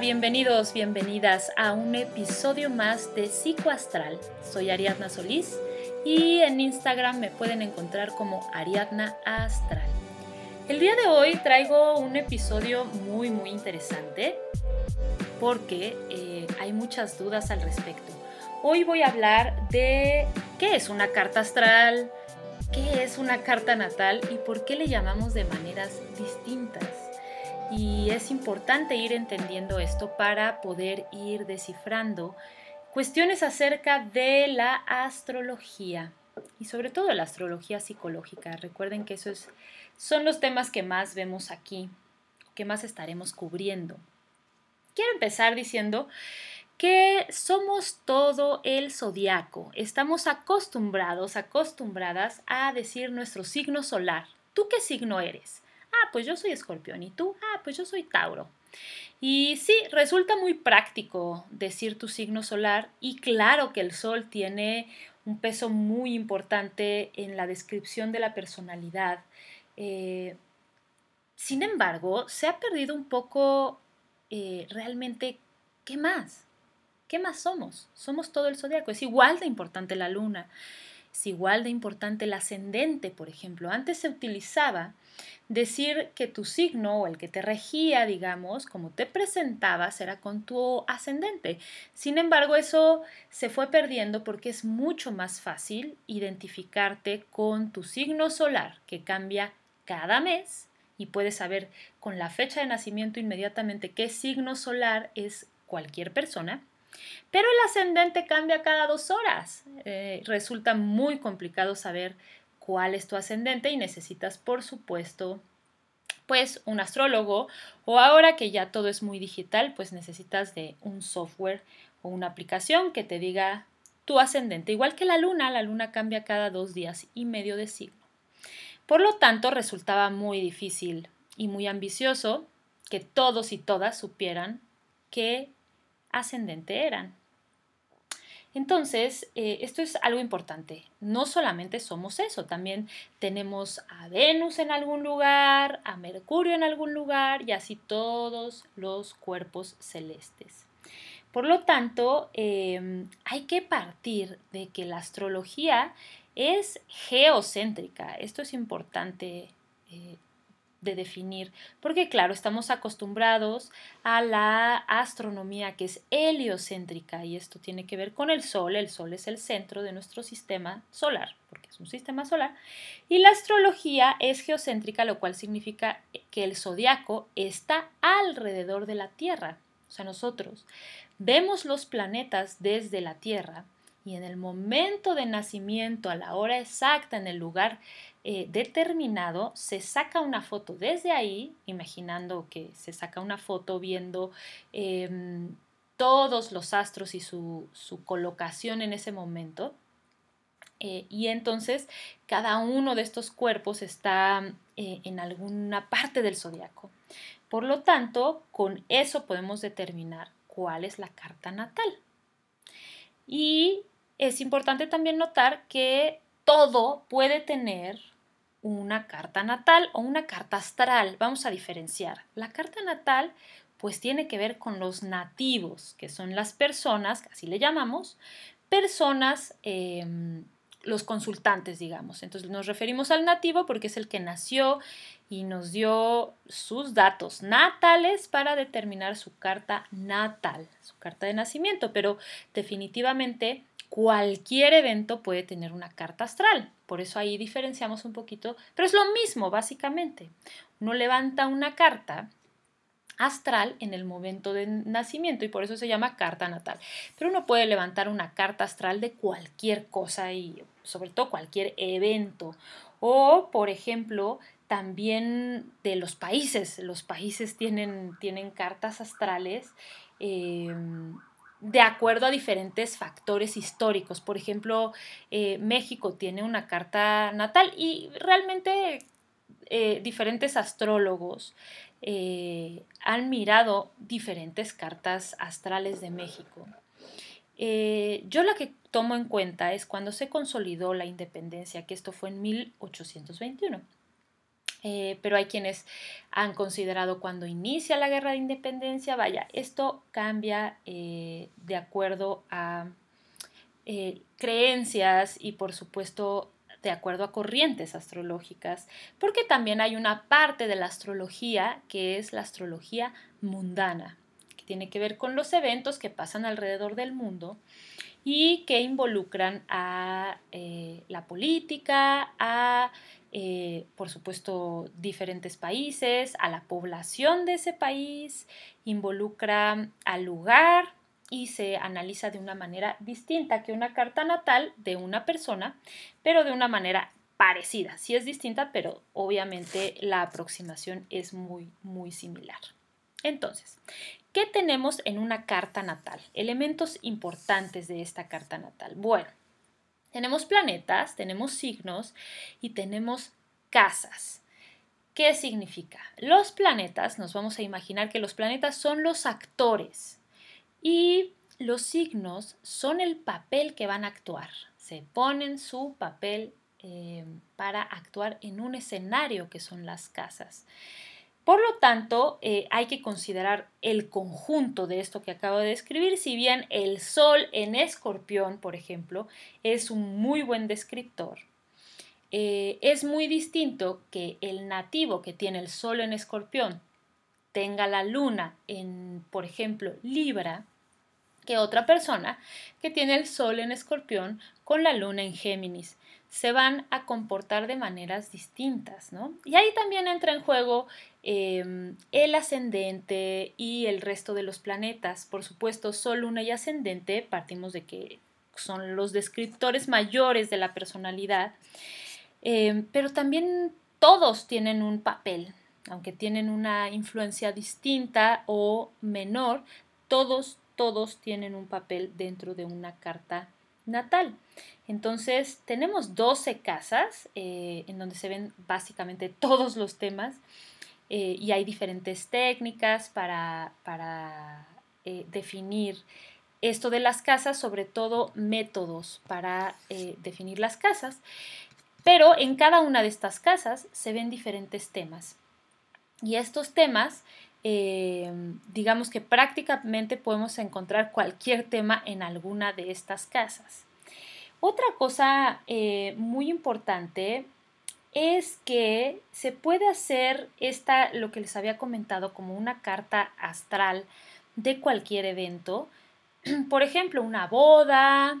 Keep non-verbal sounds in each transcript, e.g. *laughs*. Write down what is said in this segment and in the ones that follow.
Bienvenidos, bienvenidas a un episodio más de Psicoastral. Soy Ariadna Solís y en Instagram me pueden encontrar como Ariadna Astral. El día de hoy traigo un episodio muy muy interesante porque eh, hay muchas dudas al respecto. Hoy voy a hablar de qué es una carta astral, qué es una carta natal y por qué le llamamos de maneras distintas y es importante ir entendiendo esto para poder ir descifrando cuestiones acerca de la astrología y sobre todo la astrología psicológica. Recuerden que esos son los temas que más vemos aquí, que más estaremos cubriendo. Quiero empezar diciendo que somos todo el zodiaco. Estamos acostumbrados, acostumbradas a decir nuestro signo solar. ¿Tú qué signo eres? Ah, pues yo soy escorpión. ¿Y tú? Ah, pues yo soy Tauro. Y sí, resulta muy práctico decir tu signo solar y claro que el sol tiene un peso muy importante en la descripción de la personalidad. Eh, sin embargo, se ha perdido un poco eh, realmente qué más. ¿Qué más somos? Somos todo el zodiaco. Es igual de importante la luna. Es igual de importante el ascendente, por ejemplo. Antes se utilizaba decir que tu signo o el que te regía, digamos, como te presentabas, era con tu ascendente. Sin embargo, eso se fue perdiendo porque es mucho más fácil identificarte con tu signo solar, que cambia cada mes y puedes saber con la fecha de nacimiento inmediatamente qué signo solar es cualquier persona. Pero el ascendente cambia cada dos horas. Eh, resulta muy complicado saber cuál es tu ascendente y necesitas, por supuesto, pues un astrólogo o ahora que ya todo es muy digital, pues necesitas de un software o una aplicación que te diga tu ascendente. Igual que la luna, la luna cambia cada dos días y medio de signo. Por lo tanto, resultaba muy difícil y muy ambicioso que todos y todas supieran qué ascendente eran. Entonces, eh, esto es algo importante. No solamente somos eso, también tenemos a Venus en algún lugar, a Mercurio en algún lugar y así todos los cuerpos celestes. Por lo tanto, em, hay que partir de que la astrología es geocéntrica. Esto es importante eh, de definir, porque claro, estamos acostumbrados a la astronomía que es heliocéntrica y esto tiene que ver con el Sol, el Sol es el centro de nuestro sistema solar, porque es un sistema solar, y la astrología es geocéntrica, lo cual significa que el zodiaco está alrededor de la Tierra, o sea, nosotros vemos los planetas desde la Tierra, y en el momento de nacimiento, a la hora exacta, en el lugar eh, determinado, se saca una foto desde ahí, imaginando que se saca una foto viendo em, todos los astros y su, colocación en ese momento. Eh, y entonces cada uno de estos cuerpos está eh, en alguna parte del zodiaco. Por lo tanto, con eso podemos determinar cuál es la carta natal. Y es importante también notar que todo puede tener una carta natal o una carta astral. Vamos a diferenciar. La carta natal pues tiene que ver con los nativos, que son las personas, así le llamamos, personas, em, los consultantes, digamos. Entonces nos referimos al nativo porque es el que nació y nos dio sus datos natales para determinar su carta natal, su carta de nacimiento, pero definitivamente cualquier evento puede tener una carta astral. Por eso ahí diferenciamos un poquito, pero es lo mismo básicamente. Uno levanta una carta astral en el momento de nacimiento y por eso se llama carta natal. Pero uno puede levantar una carta astral de cualquier cosa y sobre todo cualquier evento. O, por ejemplo, también de los países. Los países tienen, tienen cartas astrales. Eh, de acuerdo a diferentes factores históricos. Por ejemplo, eh, México tiene una carta natal y realmente eh, diferentes astrólogos eh, han mirado diferentes cartas astrales de México. yo la que tomo en cuenta es cuando se consolidó la independencia, que esto fue en 1821. Eh, pero hay quienes han considerado cuando inicia la guerra de independencia, vaya, esto cambia eh, de acuerdo a eh, creencias y por supuesto de acuerdo a corrientes astrológicas, porque también hay una parte de la astrología que es la astrología mundana, tiene que ver con los eventos que pasan alrededor del mundo y que involucran a la política, a eh, por supuesto, diferentes países, a la población de ese país, involucra al lugar y se analiza de una manera distinta que una carta natal de una persona, pero de una manera parecida. Sí es distinta, pero obviamente la aproximación es muy, muy similar. Entonces, ¿qué tenemos en una carta natal? Elementos importantes de esta carta natal. Bueno, tenemos planetas, tenemos signos y tenemos casas. ¿Qué significa? Los planetas, nos vamos a imaginar que los planetas son los actores y los signos son el papel que van a actuar. Se ponen su papel eh, para actuar en un escenario que son las casas. Por lo tanto, eh, hay que considerar el conjunto de esto que acabo de describir, si bien el Sol en escorpión, por ejemplo, es un muy buen descriptor. Eh, es muy distinto que el nativo que tiene el Sol en escorpión tenga la luna en, por ejemplo, Libra, que otra persona que tiene el Sol en escorpión con la luna en Géminis se van a comportar de maneras distintas, ¿no? Y ahí también entra en juego em, el ascendente y el resto de los planetas. Por supuesto, Sol, Luna y ascendente partimos de que son los descriptores mayores de la personalidad, em, pero también todos tienen un papel, aunque tienen una influencia distinta o menor, todos, todos tienen un papel dentro de una carta natal. Entonces, tenemos 12 casas eh, en donde se ven básicamente *laughs* todos los temas eh, y hay diferentes técnicas para, eh, definir esto de las casas, sobre todo métodos para definir las casas. Pero en cada una de estas casas se ven diferentes temas. Y estos temas digamos que prácticamente podemos encontrar cualquier tema en alguna de estas casas. Otra cosa eh, muy importante es que se puede hacer esta, lo que les había comentado, como una carta astral de cualquier evento. *clears throat* Por ejemplo, una boda,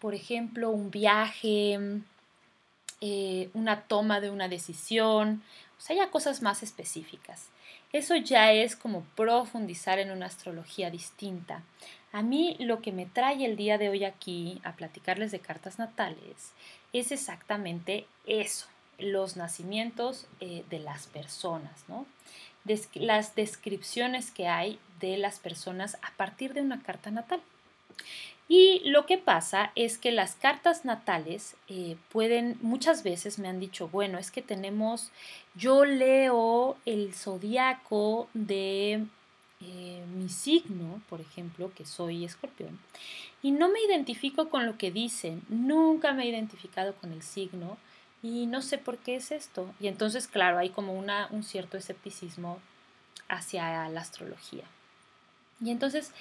por ejemplo, un viaje, eh, una toma de una decisión, o sea, ya cosas más específicas. Eso ya es como profundizar en una astrología distinta. A mí lo que me trae el día de hoy aquí a platicarles de cartas natales es exactamente eso, los nacimientos eh, de las personas, ¿no? las descripciones que hay de las personas a partir de una carta natal. Y lo que pasa es que las cartas natales eh, pueden, muchas veces me han dicho, bueno, es que tenemos, yo leo el zodiaco de eh, mi signo, por ejemplo, que soy escorpión, y no me identifico con lo que dicen, nunca me he identificado con el signo y no sé por qué es esto. Y entonces, claro, hay como una, un cierto escepticismo hacia la astrología. Y entonces,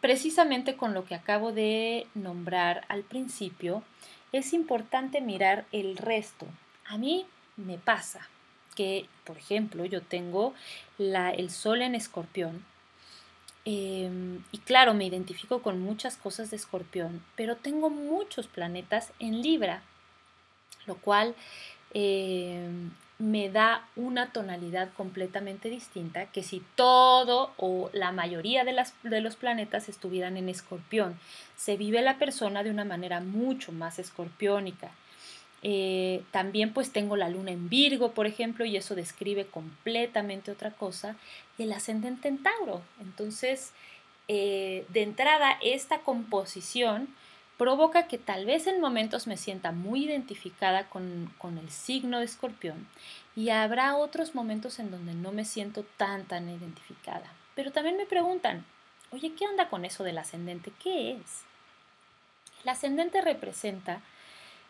precisamente con lo que acabo de nombrar al principio, es importante mirar el resto. A mí me pasa que, por ejemplo, yo tengo la, el sol en escorpión em, y claro, me identifico con muchas cosas de escorpión, pero tengo muchos planetas en Libra, lo cual em, me da una tonalidad completamente distinta que si todo o la mayoría de, las, de, los planetas estuvieran en escorpión. Se vive la persona de una manera mucho más escorpiónica. Eh, también pues tengo la luna en Virgo, por ejemplo, y eso describe completamente otra cosa. Y el ascendente en Tauro. Entonces, eh, de entrada, esta composición provoca que tal vez en momentos me sienta muy identificada con, el signo de escorpión y habrá otros momentos en donde no me siento tan tan identificada. Pero también me preguntan, oye, ¿qué onda con eso del ascendente? ¿Qué es? El ascendente representa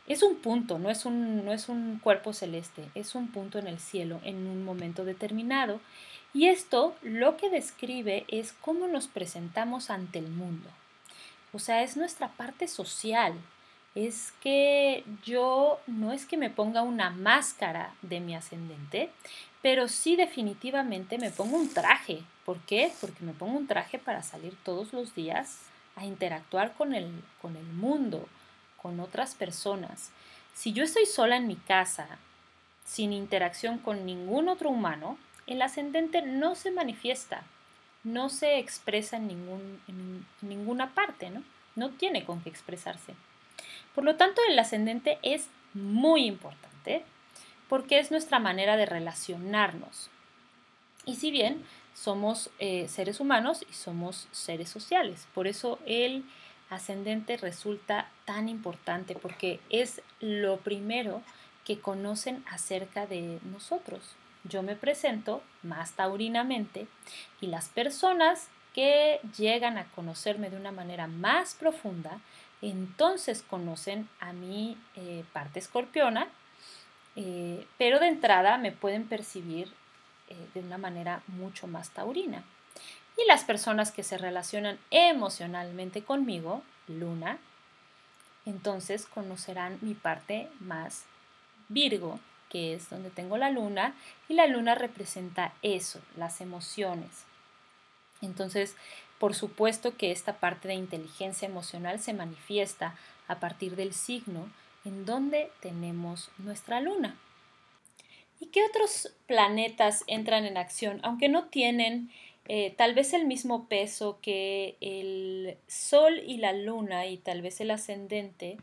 es un punto, no es un, no es un cuerpo celeste, es un punto en el cielo en un momento determinado. Y esto lo que describe es cómo nos presentamos ante el mundo. O sea, es nuestra parte social. Es que yo no es que me ponga una máscara de mi ascendente, pero sí definitivamente me pongo un traje. ¿Por qué? Porque me pongo un traje para salir todos los días a interactuar con el, con el mundo, con otras personas. Si yo estoy sola en mi casa, sin interacción con ningún otro humano, el ascendente no se manifiesta, no se expresa en, ningún, ninguna parte, ¿no? No tiene con qué expresarse. Por lo tanto, el ascendente es muy importante porque es nuestra manera de relacionarnos. Y si bien somos eh, seres humanos y somos seres sociales, por eso el ascendente resulta tan importante porque es lo primero que conocen acerca de nosotros. Yo me presento más taurinamente y las personas que llegan a conocerme de una manera más profunda, entonces conocen a mi eh, parte escorpiona, eh, pero de entrada me pueden percibir eh, de una manera mucho más taurina. Y las personas que se relacionan emocionalmente conmigo, Luna, entonces conocerán mi parte más Virgo, que es donde tengo la luna, y la luna representa eso, las emociones. Entonces, por supuesto que esta parte de inteligencia emocional se manifiesta a partir del signo en donde tenemos nuestra luna. ¿Y qué otros planetas entran en acción? Aunque no tienen eh, tal vez el mismo peso que el Sol y la Luna y tal vez el ascendente,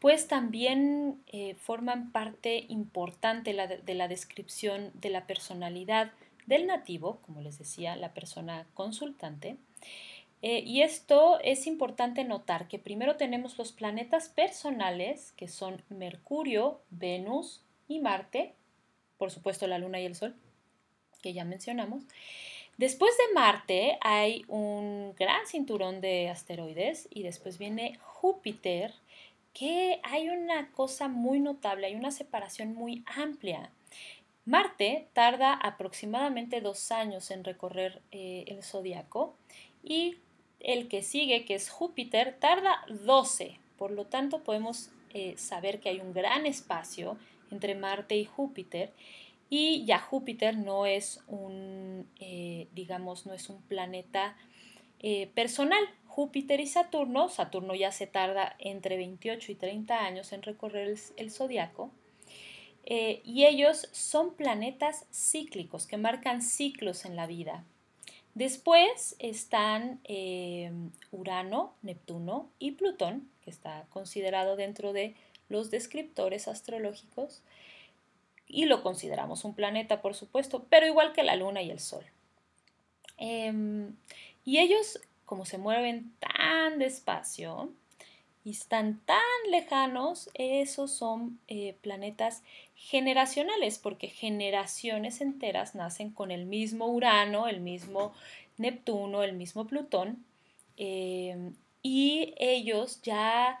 pues también eh, forman parte importante de la descripción de la personalidad del nativo, como les decía, la persona consultante. Eh, y esto es importante notar que primero tenemos los planetas personales, que son Mercurio, Venus y Marte, por supuesto la Luna y el Sol, que ya mencionamos. Después de Marte hay un gran cinturón de asteroides y después viene Júpiter, que hay una cosa muy notable, hay una separación muy amplia. Marte tarda aproximadamente dos años en recorrer eh, el zodiaco y el que sigue, que es Júpiter, tarda 12. Por lo tanto, podemos eh, saber que hay un gran espacio entre Marte y Júpiter y ya Júpiter no es un, eh, digamos, no es un planeta eh, personal. Júpiter y Saturno, Saturno ya se tarda entre 28 y 30 años en recorrer el, zodiaco, eh, y ellos son planetas cíclicos que marcan ciclos en la vida. Después están Urano, Neptuno y Plutón, que está considerado dentro de los descriptores astrológicos, y lo consideramos un planeta, por supuesto, pero igual que la Luna y el Sol. Em, y ellos, como se mueven tan despacio y están tan lejanos, esos son eh, planetas generacionales, porque generaciones enteras nacen con el mismo Urano, el mismo Neptuno, el mismo Plutón, em, y ellos ya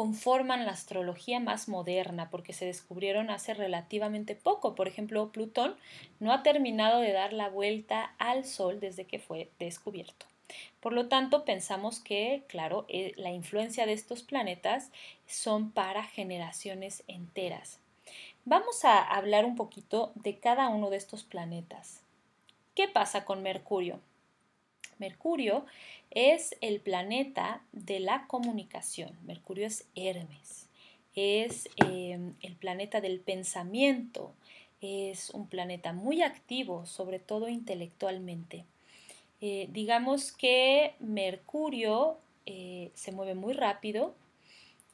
conforman la astrología más moderna porque se descubrieron hace relativamente poco. Por ejemplo, Plutón no ha terminado de dar la vuelta al Sol desde que fue descubierto. Por lo tanto, pensamos que, claro, eh, la influencia de estos planetas son para generaciones enteras. Vamos a hablar un poquito de cada uno de estos planetas. ¿Qué pasa con Mercurio? Mercurio es el planeta de la comunicación. Mercurio es Hermes, es em, el planeta del pensamiento, es un planeta muy activo, sobre todo intelectualmente. Eh, digamos que Mercurio eh, se mueve muy rápido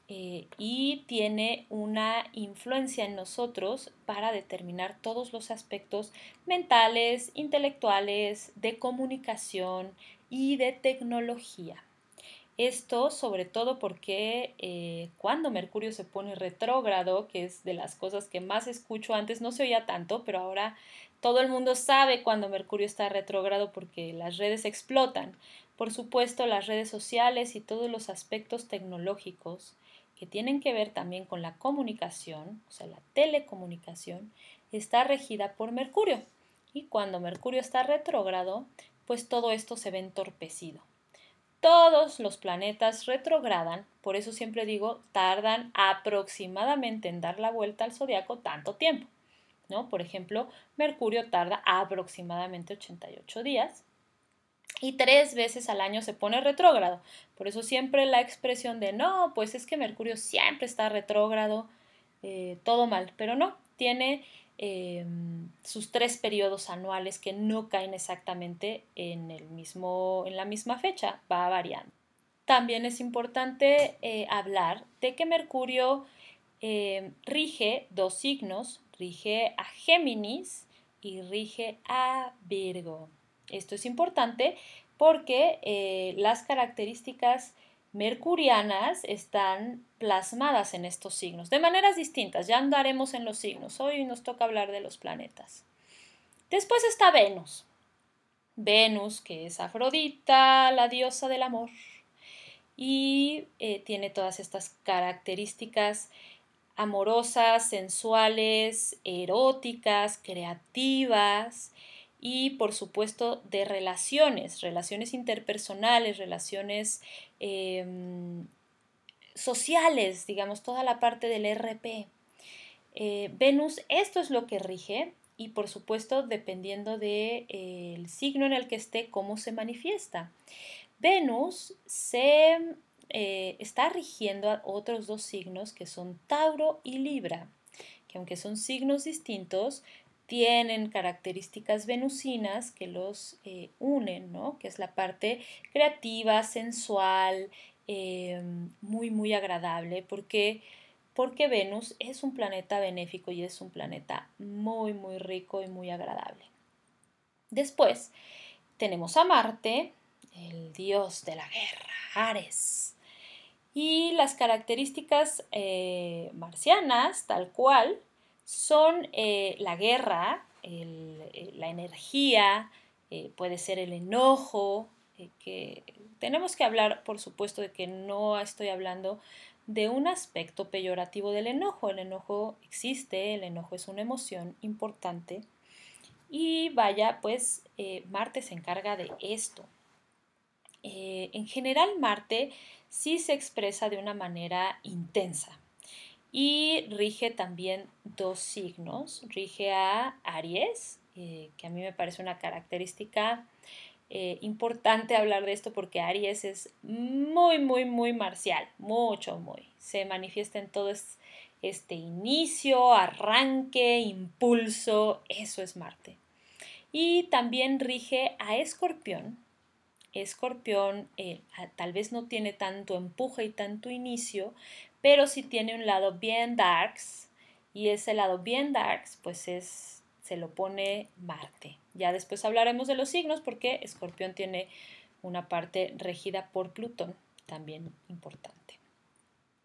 eh, y tiene una influencia en nosotros para determinar todos los aspectos mentales, intelectuales, de comunicación, y de tecnología. Esto sobre todo porque eh, cuando Mercurio se pone retrógrado, que es de las cosas que más escucho antes, no se oía tanto, pero ahora todo el mundo sabe cuando Mercurio está retrógrado porque las redes explotan. Por supuesto, las redes sociales y todos los aspectos tecnológicos que tienen que ver también con la comunicación, o sea, la telecomunicación, está regida por Mercurio. Y cuando Mercurio está retrógrado, pues todo esto se ve entorpecido. Todos los planetas retrogradan, por eso siempre digo, tardan aproximadamente en dar la vuelta al zodiaco tanto tiempo. ¿no? Por ejemplo, Mercurio tarda aproximadamente 88 días y tres veces al año se pone retrógrado. Por eso siempre la expresión de no, pues es que Mercurio siempre está retrógrado, eh, todo mal, pero no, tiene em, sus tres periodos anuales que no caen exactamente en, el mismo, en la misma fecha, va variando. También es importante eh, hablar de que Mercurio rige dos signos, rige a Géminis y rige a Virgo. Esto es importante porque eh, las características mercurianas están plasmadas en estos signos, de maneras distintas. Ya andaremos en los signos. Hoy nos toca hablar de los planetas. Después está Venus. Venus, que es Afrodita, la diosa del amor, y eh, tiene todas estas características amorosas, sensuales, eróticas, creativas y por supuesto de relaciones, relaciones interpersonales, relaciones em, sociales, digamos, toda la parte del RP. Eh, Venus, esto es lo que rige y por supuesto dependiendo del de, eh, signo en el que esté, cómo se manifiesta. Venus se eh, está rigiendo a otros dos signos que son Tauro y Libra, que aunque son signos distintos, tienen características venusinas que los eh, unen, ¿no? que es la parte creativa, sensual, eh, muy, muy agradable, porque, porque Venus es un planeta benéfico y es un planeta muy, muy rico y muy agradable. Después tenemos a Marte, el dios de la guerra, Ares. Y las características eh, marcianas, tal cual, son eh, la guerra, eh, la energía, puede ser el enojo, que tenemos que hablar, por supuesto, de que no estoy hablando de un aspecto peyorativo del enojo. El enojo existe, el enojo es una emoción importante. Y vaya, pues Marte se encarga de esto. en general, Marte sí se expresa de una manera intensa y rige también dos signos. Rige a Aries, eh, que a mí me parece una característica eh, importante hablar de esto porque Aries es muy, muy, muy marcial, mucho, muy. Se manifiesta en todo este inicio, arranque, impulso, eso es Marte. Y también rige a Escorpión, Escorpión eh, tal vez no tiene tanto empuje y tanto inicio, pero sí tiene un lado bien darks y ese lado bien darks pues es se lo pone Marte. Ya después hablaremos de los signos porque Escorpión tiene una parte regida por Plutón, también importante.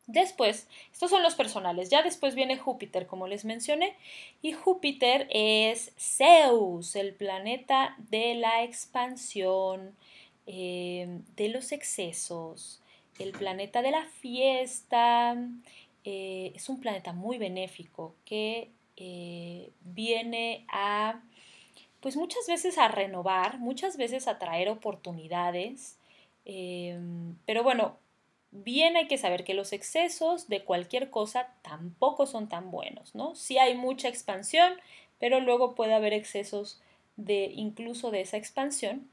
Después, estos son los personales. Ya después viene Júpiter, como les mencioné. Y Júpiter es Zeus, el planeta de la expansión, eh, de los excesos, el planeta de la fiesta, eh, es un planeta muy benéfico que eh, viene a, pues muchas veces a renovar, muchas veces a traer oportunidades, pero bueno, bien hay que saber que los excesos de cualquier cosa tampoco son tan buenos, ¿no? Sí hay mucha expansión, pero luego puede haber excesos de incluso de esa expansión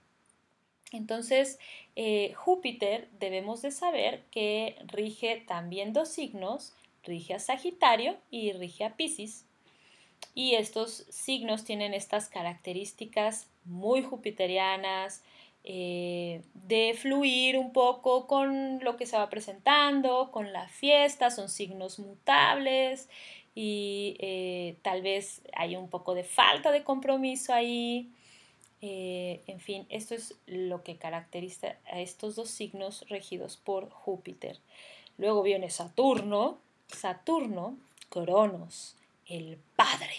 entonces, eh, Júpiter debemos de saber que rige también dos signos, rige a Sagitario y rige a Pisces. Y estos signos tienen estas características muy jupiterianas, eh, de fluir un poco con lo que se va presentando, con la fiesta, son signos mutables y eh, tal vez hay un poco de falta de compromiso ahí. Eh, en fin, esto es lo que caracteriza a estos dos signos regidos por Júpiter. Luego viene Saturno, Saturno, Cronos, el Padre.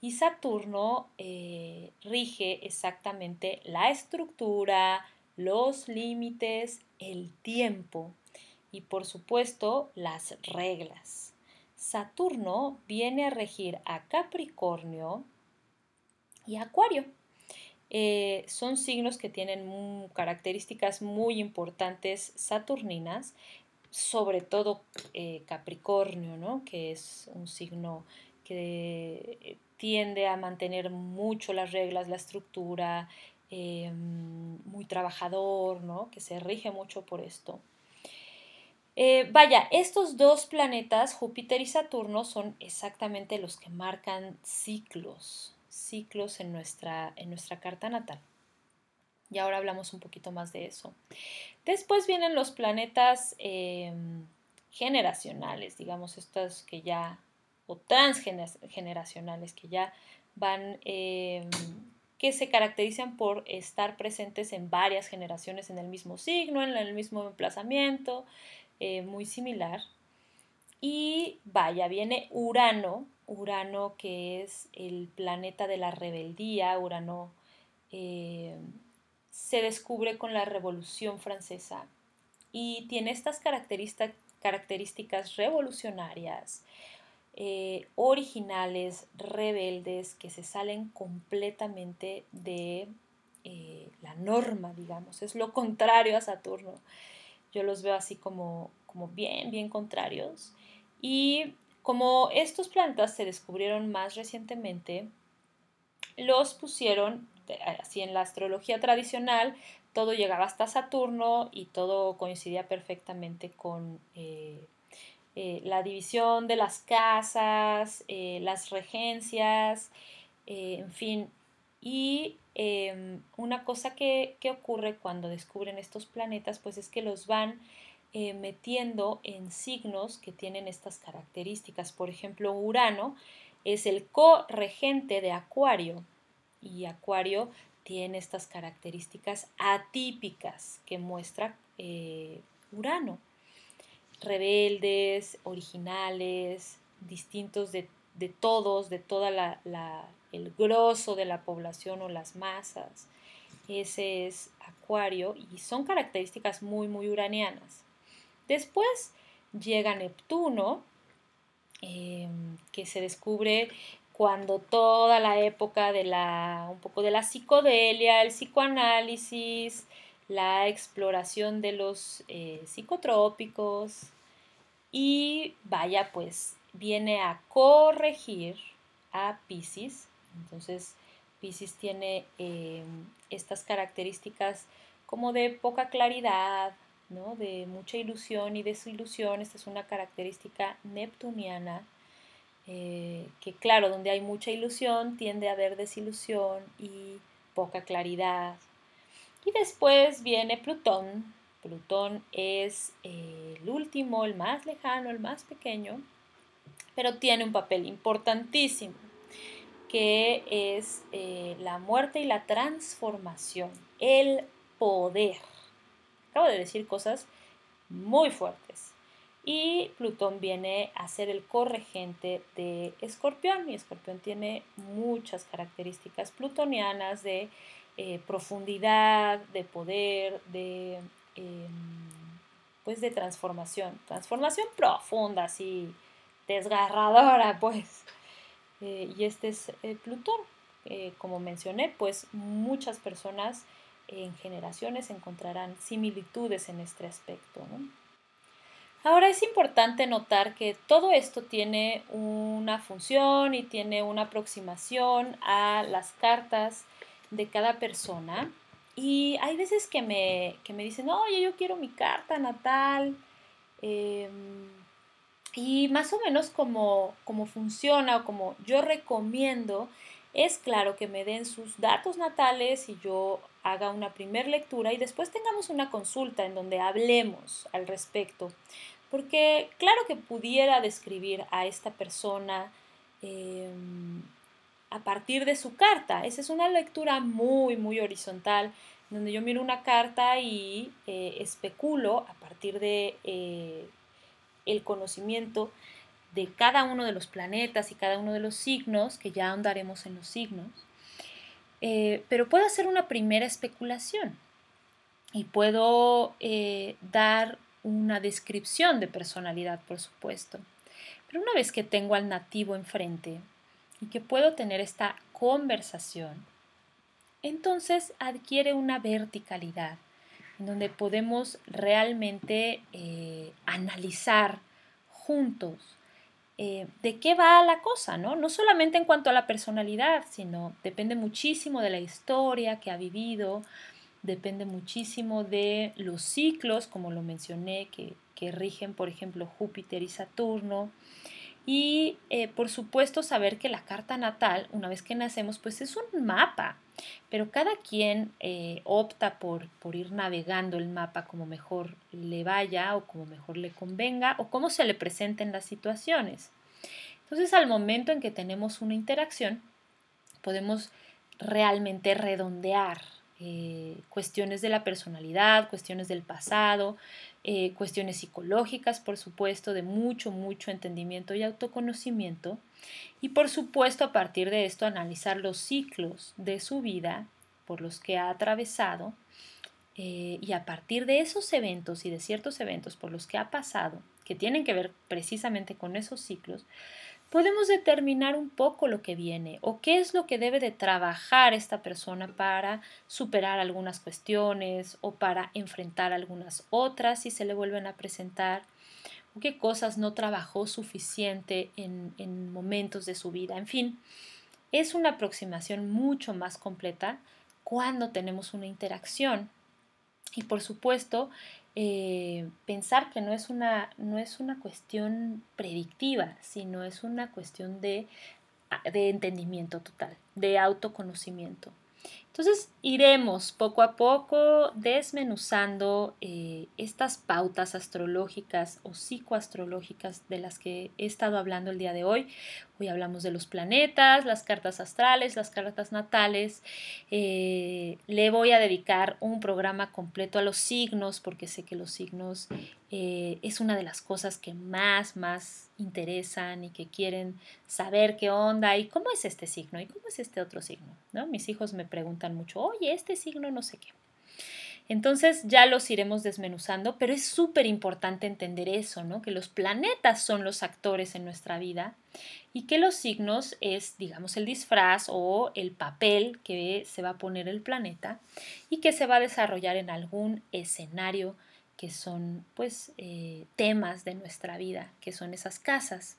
Y Saturno eh, rige exactamente la estructura, los límites, el tiempo. y por supuesto las reglas. Saturno viene a regir a Capricornio y Acuario. Eh, son signos que tienen características muy importantes saturninas, sobre todo eh, Capricornio, ¿no? que es un signo que tiende a mantener mucho las reglas, la estructura, muy trabajador, ¿no? que se rige mucho por esto. Eh, vaya, estos dos planetas, Júpiter y Saturno, son exactamente los que marcan ciclos, ciclos en nuestra, en nuestra carta natal. Y ahora hablamos un poquito más de eso. Después vienen los planetas em, generacionales, digamos, estos que ya, o transgeneracionales, que ya van, em, que se caracterizan por estar presentes en varias generaciones en el mismo signo, en el mismo emplazamiento, eh, muy similar. Y vaya, viene Urano, Urano que es el planeta de la rebeldía, Urano eh, se descubre con la Revolución Francesa y tiene estas características revolucionarias, eh, originales, rebeldes, que se salen completamente de la norma, digamos, es lo contrario a Saturno yo los veo así como, como bien, bien contrarios. Y como estos plantas se descubrieron más recientemente, los pusieron así en la astrología tradicional, todo llegaba hasta Saturno y todo coincidía perfectamente con eh, eh, la división de las casas, eh, las regencias, en fin. Y Em, una cosa que, ocurre cuando descubren estos planetas, pues es que los van eh, metiendo en signos que tienen estas características. Por ejemplo, Urano es el co-regente de Acuario y Acuario tiene estas características atípicas que muestra eh, Urano. Rebeldes, originales, distintos de, todos, de toda la el grosso de la población o las masas. Ese es Acuario y son características muy, muy uranianas. Después llega Neptuno, em, que se descubre cuando toda la época de la, un poco de la psicodelia, el psicoanálisis, la exploración de los eh, psicotrópicos y vaya pues viene a corregir a Pisces. Entonces, Pisces tiene eh, estas características como de poca claridad, de mucha ilusión y desilusión. Esta es una característica neptuniana, eh, que claro, donde hay mucha ilusión tiende a haber desilusión y poca claridad. Y después viene Plutón. Plutón es eh, el último, el más lejano, el más pequeño, pero tiene un papel importantísimo que es eh, la muerte y la transformación, el poder. Acabo de decir cosas muy fuertes. Y Plutón viene a ser el corregente de Escorpión. Y Escorpión tiene muchas características plutonianas de eh, profundidad, de poder, de, em, pues de transformación. Transformación profunda, así desgarradora, *laughs* pues. Eh, y este es eh, Plutón. Como mencioné, pues muchas personas en generaciones encontrarán similitudes en este aspecto. Ahora es importante notar que todo esto tiene una función y tiene una aproximación a las cartas de cada persona. Y hay veces que me, que me dicen, oye, yo quiero mi carta natal. Em, y más o menos como, funciona o como yo recomiendo, es claro que me den sus datos natales y yo haga una primer lectura y después tengamos una consulta en donde hablemos al respecto. Porque claro que pudiera describir a esta persona em, a partir de su carta. Esa es una lectura muy, muy horizontal, donde yo miro una carta y eh, especulo a partir de... Eh, el conocimiento de cada uno de los planetas y cada uno de los signos, que ya ahondaremos en los signos, eh, pero puedo hacer una primera especulación y puedo eh, dar una descripción de personalidad, por supuesto. Pero una vez que tengo al nativo enfrente y que puedo tener esta conversación, entonces adquiere una verticalidad donde podemos realmente eh, analizar juntos eh, de qué va la cosa, ¿no? No solamente en cuanto a la personalidad, sino depende muchísimo de la historia que ha vivido, depende muchísimo de los ciclos, como lo mencioné, que, rigen, por ejemplo, Júpiter y Saturno. Y eh, por supuesto saber que la carta natal, una vez que nacemos, pues es un mapa, pero cada quien eh, opta por, por, ir navegando el mapa como mejor le vaya o como mejor le convenga o cómo se le presenten las situaciones. Entonces al momento en que tenemos una interacción, podemos realmente redondear eh, cuestiones de la personalidad, cuestiones del pasado, eh, cuestiones psicológicas, por supuesto, de mucho, mucho entendimiento y autoconocimiento. Y por supuesto, a partir de esto, analizar los ciclos de su vida por los que ha atravesado eh, y a partir de esos eventos y de ciertos eventos por los que ha pasado, que tienen que ver precisamente con esos ciclos, podemos determinar un poco lo que viene o qué es lo que debe de trabajar esta persona para superar algunas cuestiones o para enfrentar algunas otras si se le vuelven a presentar o qué cosas no trabajó suficiente en, en momentos de su vida. En fin, es una aproximación mucho más completa cuando tenemos una interacción. Y por supuesto, eh, pensar que no es, una, no es una cuestión predictiva, sino es una cuestión de, de entendimiento total, de autoconocimiento. Entonces iremos poco a poco desmenuzando eh, estas pautas astrológicas o psicoastrológicas de las que he estado hablando el día de hoy. Hoy hablamos de los planetas, las cartas astrales, las cartas natales. Eh, le voy a dedicar un programa completo a los signos porque sé que los signos eh, es una de las cosas que más, más interesan y que quieren saber qué onda y cómo es este signo y cómo es este otro signo. ¿no? Mis hijos me preguntan mucho, oye, este signo no sé qué. Entonces ya los iremos desmenuzando, pero es súper importante entender eso, ¿no? Que los planetas son los actores en nuestra vida y que los signos es, digamos, el disfraz o el papel que se va a poner el planeta y que se va a desarrollar en algún escenario que son pues eh, temas de nuestra vida, que son esas casas.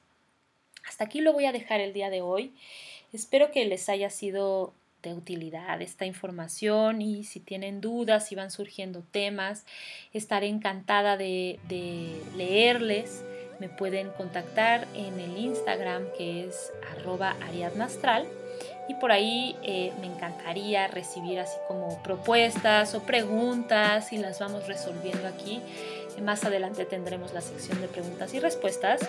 Hasta aquí lo voy a dejar el día de hoy. Espero que les haya sido de utilidad esta información y si tienen dudas, si van surgiendo temas, estaré encantada de, leerles. Me pueden contactar en el Instagram que es arroba ariadnastral y por ahí eh, me encantaría recibir así como propuestas o preguntas y las vamos resolviendo aquí. Más adelante tendremos la sección de preguntas y respuestas,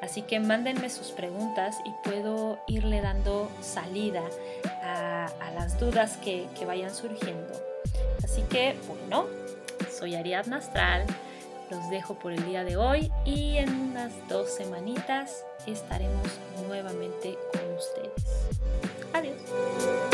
así que mándenme sus preguntas y puedo irle dando salida a, las dudas que, que, vayan surgiendo. Así que, bueno, soy Ariadna Astral, los dejo por el día de hoy y en unas dos semanitas estaremos nuevamente con ustedes. Adiós.